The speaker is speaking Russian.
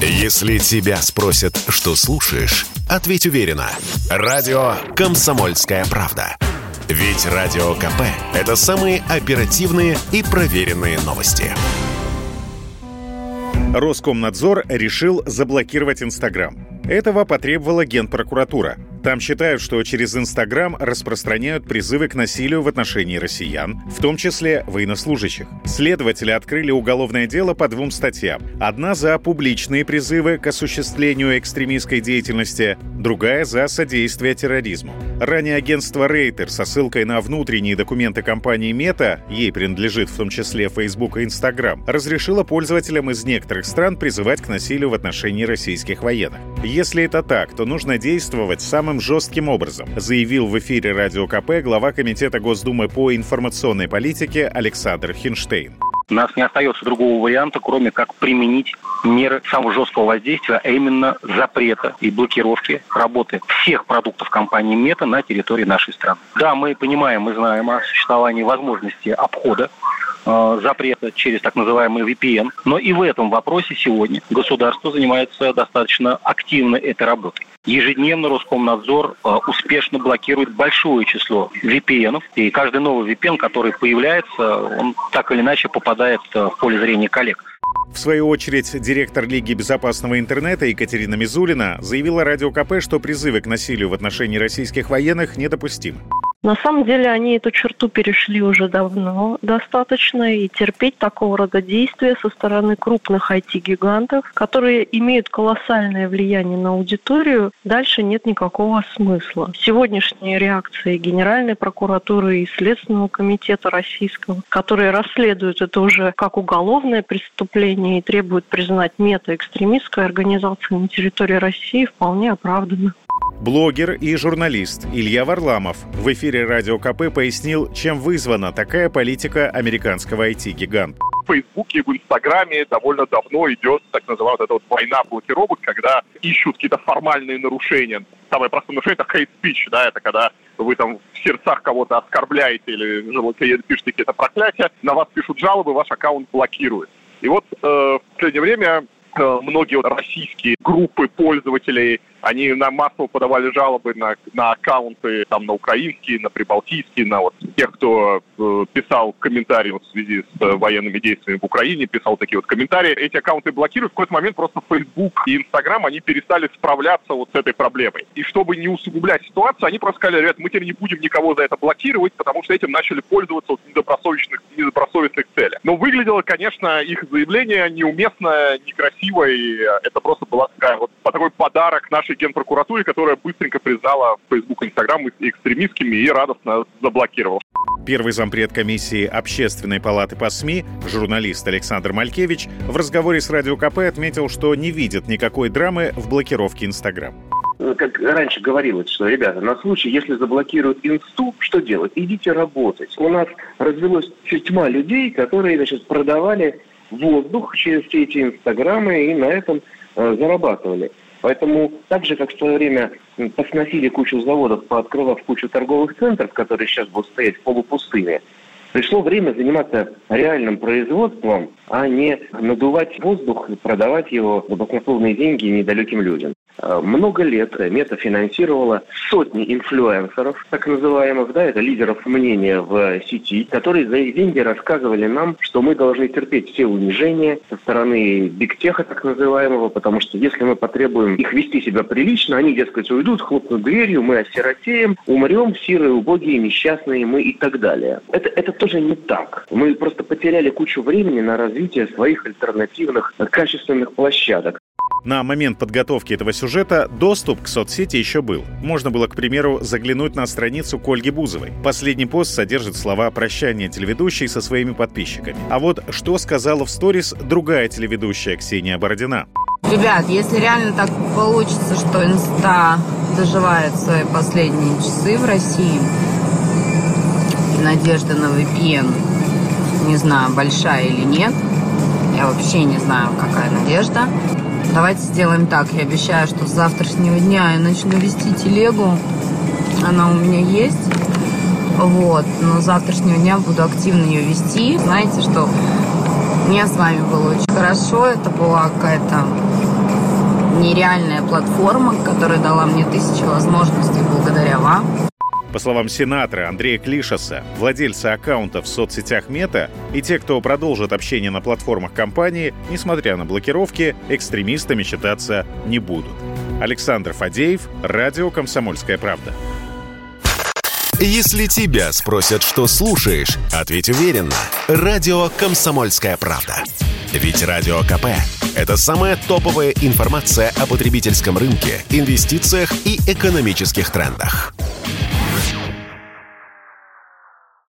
Если тебя спросят, что слушаешь, ответь уверенно. Радио «Комсомольская правда». Ведь Радио КП – это самые оперативные и проверенные новости. Роскомнадзор решил заблокировать Инстаграм. Этого потребовала Генпрокуратура. Там считают, что через Инстаграм распространяют призывы к насилию в отношении россиян, в том числе военнослужащих. Следователи открыли уголовное дело по двум статьям. Одна за публичные призывы к осуществлению экстремистской деятельности, другая за содействие терроризму. Ранее агентство Рейтер со ссылкой на внутренние документы компании Мета, ей принадлежит в том числе Facebook и Instagram, разрешило пользователям из некоторых стран призывать к насилию в отношении российских военных. Если это так, то нужно действовать самым жестким образом, заявил в эфире Радио КП глава Комитета Госдумы по информационной политике Александр Хинштейн. У нас не остается другого варианта, кроме как применить меры самого жесткого воздействия, а именно запрета и блокировки работы всех продуктов компании Мета на территории нашей страны. Да, мы понимаем, мы знаем о существовании возможности обхода запрета через так называемый VPN. Но и в этом вопросе сегодня государство занимается достаточно активно этой работой. Ежедневно Роскомнадзор э, успешно блокирует большое число VPN. И каждый новый VPN, который появляется, он так или иначе попадает э, в поле зрения коллег. В свою очередь, директор Лиги безопасного интернета Екатерина Мизулина заявила Радио КП, что призывы к насилию в отношении российских военных недопустимы. На самом деле они эту черту перешли уже давно достаточно, и терпеть такого рода действия со стороны крупных IT-гигантов, которые имеют колоссальное влияние на аудиторию, дальше нет никакого смысла. Сегодняшние реакции Генеральной прокуратуры и Следственного комитета российского, которые расследуют это уже как уголовное преступление и требуют признать мета-экстремистской организацией на территории России, вполне оправданы. Блогер и журналист Илья Варламов в эфире Радио КП пояснил, чем вызвана такая политика американского IT-гиганта. В Фейсбуке, в Инстаграме довольно давно идет так называемая вот эта вот война блокировок, когда ищут какие-то формальные нарушения. Самое простое нарушение – это hate speech, да, это когда вы там в сердцах кого-то оскорбляете или пишете какие-то проклятия, на вас пишут жалобы, ваш аккаунт блокируют. И вот э, в последнее время э, многие российские группы пользователей они на массово подавали жалобы на, на аккаунты там на украинские, на прибалтийские, на вот тех, кто э, писал комментарии вот, в связи с э, военными действиями в Украине, писал такие вот комментарии. Эти аккаунты блокируют. В какой-то момент просто Facebook и Instagram, они перестали справляться вот с этой проблемой. И чтобы не усугублять ситуацию, они просто сказали, ребят, мы теперь не будем никого за это блокировать, потому что этим начали пользоваться вот, недобросовестных, недобросовестных целях. Но выглядело, конечно, их заявление неуместно, некрасиво, и это просто была такая вот такой подарок нашей генпрокуратуре, которая быстренько признала Facebook и Instagram экстремистскими и радостно заблокировала. Первый зампред комиссии Общественной палаты по СМИ, журналист Александр Малькевич, в разговоре с Радио КП отметил, что не видит никакой драмы в блокировке Инстаграм ну, как раньше говорилось, что, ребята, на случай, если заблокируют инсту, что делать? Идите работать. У нас развелось тьма людей, которые, значит, продавали воздух через все эти инстаграмы и на этом э, зарабатывали. Поэтому так же, как в свое время посносили кучу заводов, пооткрывав кучу торговых центров, которые сейчас будут стоять в полупустыне, пришло время заниматься реальным производством, а не надувать воздух и продавать его за баснословные деньги недалеким людям. Э, много лет Мета финансировала сотни инфлюенсеров, так называемых, да, это лидеров мнения в сети, которые за их деньги рассказывали нам, что мы должны терпеть все унижения со стороны бигтеха, так называемого, потому что если мы потребуем их вести себя прилично, они, дескать, уйдут, хлопнут дверью, мы осиротеем, умрем, сирые, убогие, несчастные мы и так далее. Это, это тоже не так. Мы просто потеряли кучу времени на развитие своих альтернативных качественных площадок. На момент подготовки этого сюжета доступ к соцсети еще был. Можно было, к примеру, заглянуть на страницу к Ольге Бузовой. Последний пост содержит слова прощания телеведущей со своими подписчиками. А вот что сказала в сторис другая телеведущая Ксения Бородина. Ребят, если реально так получится, что инста доживает свои последние часы в России, и надежда на VPN, не знаю, большая или нет, я вообще не знаю, какая надежда, Давайте сделаем так. Я обещаю, что с завтрашнего дня я начну вести телегу. Она у меня есть. Вот. Но с завтрашнего дня буду активно ее вести. Знаете, что мне с вами было очень хорошо. Это была какая-то нереальная платформа, которая дала мне тысячи возможностей благодаря вам. По словам сенатора Андрея Клишаса, владельцы аккаунтов в соцсетях Мета и те, кто продолжит общение на платформах компании, несмотря на блокировки, экстремистами считаться не будут. Александр Фадеев, Радио «Комсомольская правда». Если тебя спросят, что слушаешь, ответь уверенно. Радио «Комсомольская правда». Ведь Радио КП – это самая топовая информация о потребительском рынке, инвестициях и экономических трендах.